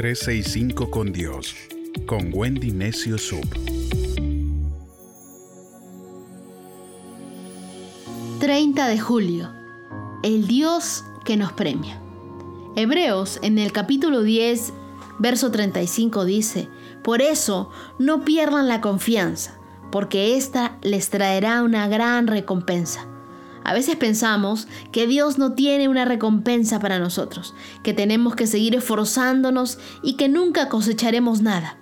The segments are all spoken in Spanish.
365 con Dios, con Wendy Necio Sub. 30 de julio. El Dios que nos premia. Hebreos en el capítulo 10, verso 35 dice, Por eso no pierdan la confianza, porque ésta les traerá una gran recompensa. A veces pensamos que Dios no tiene una recompensa para nosotros, que tenemos que seguir esforzándonos y que nunca cosecharemos nada.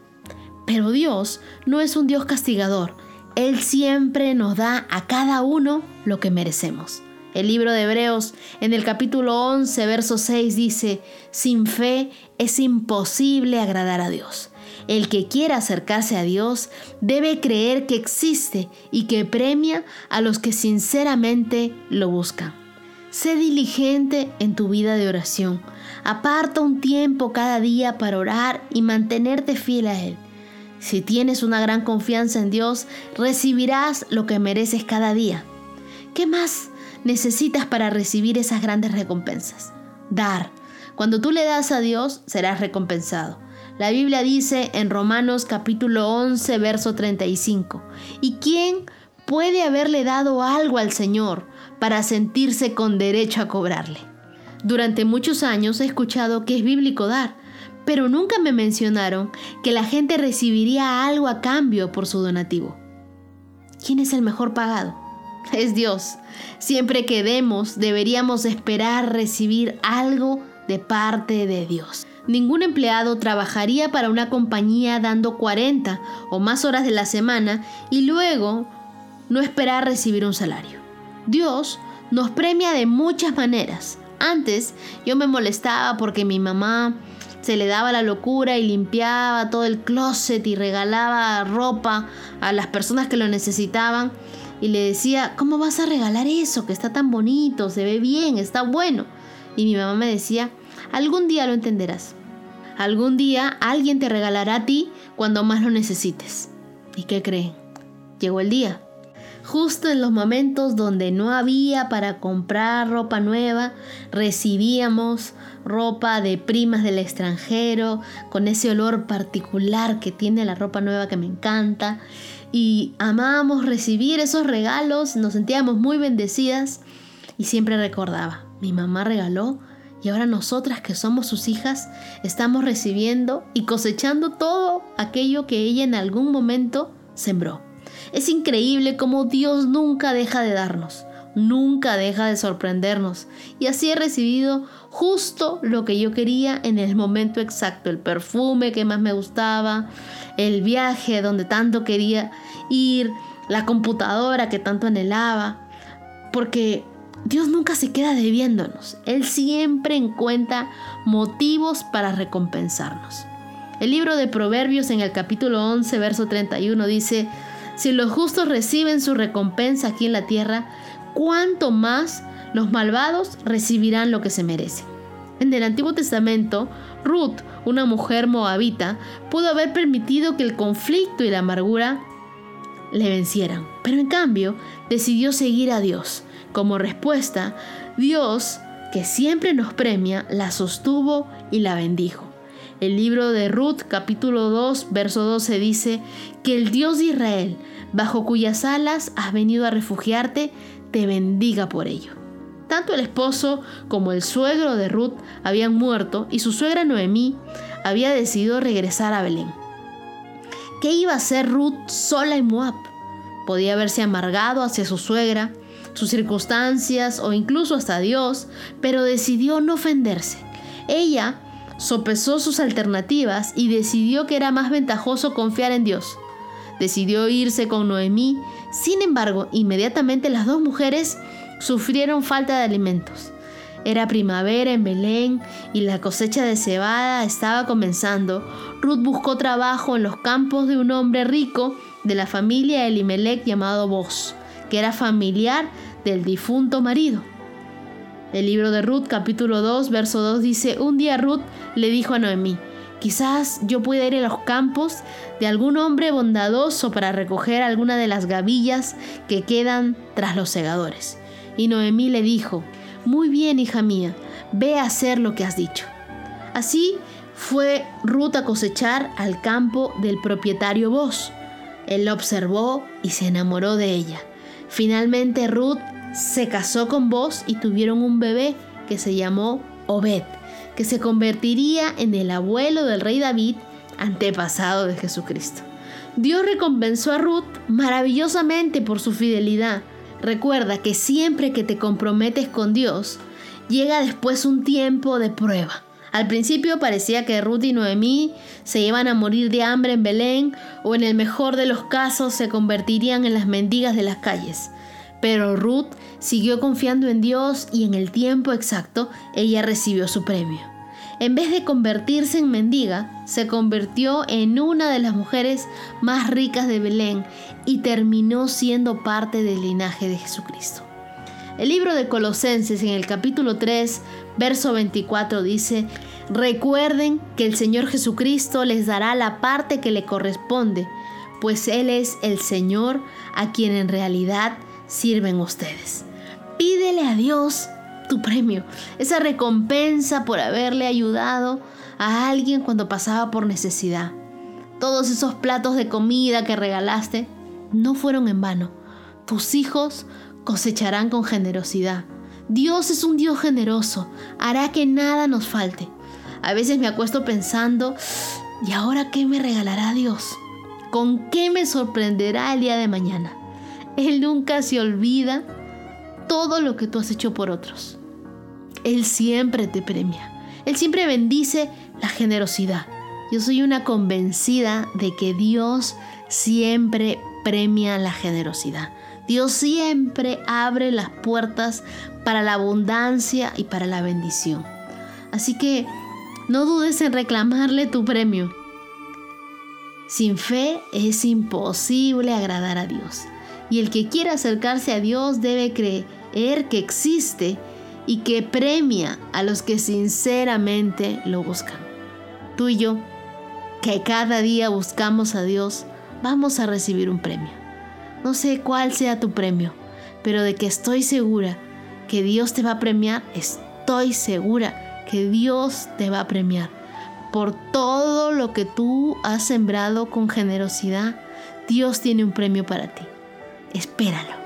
Pero Dios no es un Dios castigador. Él siempre nos da a cada uno lo que merecemos. El libro de Hebreos en el capítulo 11, verso 6 dice, sin fe es imposible agradar a Dios. El que quiera acercarse a Dios debe creer que existe y que premia a los que sinceramente lo buscan. Sé diligente en tu vida de oración. Aparta un tiempo cada día para orar y mantenerte fiel a Él. Si tienes una gran confianza en Dios, recibirás lo que mereces cada día. ¿Qué más necesitas para recibir esas grandes recompensas? Dar. Cuando tú le das a Dios, serás recompensado. La Biblia dice en Romanos capítulo 11, verso 35, ¿y quién puede haberle dado algo al Señor para sentirse con derecho a cobrarle? Durante muchos años he escuchado que es bíblico dar, pero nunca me mencionaron que la gente recibiría algo a cambio por su donativo. ¿Quién es el mejor pagado? Es Dios. Siempre que demos, deberíamos esperar recibir algo de parte de Dios. Ningún empleado trabajaría para una compañía dando 40 o más horas de la semana y luego no esperar recibir un salario. Dios nos premia de muchas maneras. Antes yo me molestaba porque mi mamá se le daba la locura y limpiaba todo el closet y regalaba ropa a las personas que lo necesitaban. Y le decía, ¿cómo vas a regalar eso? Que está tan bonito, se ve bien, está bueno. Y mi mamá me decía, algún día lo entenderás. Algún día alguien te regalará a ti cuando más lo necesites. ¿Y qué creen? Llegó el día. Justo en los momentos donde no había para comprar ropa nueva, recibíamos ropa de primas del extranjero, con ese olor particular que tiene la ropa nueva que me encanta. Y amábamos recibir esos regalos, nos sentíamos muy bendecidas y siempre recordaba, mi mamá regaló y ahora nosotras que somos sus hijas estamos recibiendo y cosechando todo aquello que ella en algún momento sembró. Es increíble cómo Dios nunca deja de darnos, nunca deja de sorprendernos. Y así he recibido justo lo que yo quería en el momento exacto, el perfume que más me gustaba, el viaje donde tanto quería ir, la computadora que tanto anhelaba, porque Dios nunca se queda debiéndonos. Él siempre encuentra motivos para recompensarnos. El libro de Proverbios en el capítulo 11, verso 31 dice, si los justos reciben su recompensa aquí en la tierra, ¿cuánto más los malvados recibirán lo que se merecen? En el Antiguo Testamento, Ruth, una mujer moabita, pudo haber permitido que el conflicto y la amargura le vencieran, pero en cambio decidió seguir a Dios como respuesta, Dios, que siempre nos premia, la sostuvo y la bendijo. El libro de Ruth capítulo 2 verso 12 dice que el Dios de Israel, bajo cuyas alas has venido a refugiarte, te bendiga por ello. Tanto el esposo como el suegro de Ruth habían muerto y su suegra Noemí había decidido regresar a Belén. ¿Qué iba a hacer Ruth sola en Moab? Podía haberse amargado hacia su suegra, sus circunstancias o incluso hasta Dios, pero decidió no ofenderse. Ella sopesó sus alternativas y decidió que era más ventajoso confiar en Dios. Decidió irse con Noemí, sin embargo, inmediatamente las dos mujeres sufrieron falta de alimentos. Era primavera en Belén y la cosecha de cebada estaba comenzando. Ruth buscó trabajo en los campos de un hombre rico de la familia Elimelech llamado Boz, que era familiar del difunto marido. El libro de Ruth capítulo 2 verso 2 dice, un día Ruth le dijo a Noemí, quizás yo pueda ir a los campos de algún hombre bondadoso para recoger alguna de las gavillas que quedan tras los segadores. Y Noemí le dijo, muy bien hija mía, ve a hacer lo que has dicho. Así fue Ruth a cosechar al campo del propietario Boz. Él la observó y se enamoró de ella. Finalmente Ruth se casó con Boz y tuvieron un bebé que se llamó Obed, que se convertiría en el abuelo del rey David, antepasado de Jesucristo. Dios recompensó a Ruth maravillosamente por su fidelidad. Recuerda que siempre que te comprometes con Dios, llega después un tiempo de prueba. Al principio parecía que Ruth y Noemí se iban a morir de hambre en Belén o en el mejor de los casos se convertirían en las mendigas de las calles. Pero Ruth siguió confiando en Dios y en el tiempo exacto ella recibió su premio. En vez de convertirse en mendiga, se convirtió en una de las mujeres más ricas de Belén y terminó siendo parte del linaje de Jesucristo. El libro de Colosenses en el capítulo 3, verso 24 dice, recuerden que el Señor Jesucristo les dará la parte que le corresponde, pues Él es el Señor a quien en realidad sirven ustedes. Pídele a Dios tu premio, esa recompensa por haberle ayudado a alguien cuando pasaba por necesidad. Todos esos platos de comida que regalaste no fueron en vano. Tus hijos cosecharán con generosidad. Dios es un Dios generoso, hará que nada nos falte. A veces me acuesto pensando, ¿y ahora qué me regalará Dios? ¿Con qué me sorprenderá el día de mañana? Él nunca se olvida todo lo que tú has hecho por otros. Él siempre te premia. Él siempre bendice la generosidad. Yo soy una convencida de que Dios siempre premia la generosidad. Dios siempre abre las puertas para la abundancia y para la bendición. Así que no dudes en reclamarle tu premio. Sin fe es imposible agradar a Dios. Y el que quiera acercarse a Dios debe creer que existe y que premia a los que sinceramente lo buscan. Tú y yo, que cada día buscamos a Dios, vamos a recibir un premio. No sé cuál sea tu premio, pero de que estoy segura que Dios te va a premiar, estoy segura que Dios te va a premiar. Por todo lo que tú has sembrado con generosidad, Dios tiene un premio para ti. Espéralo.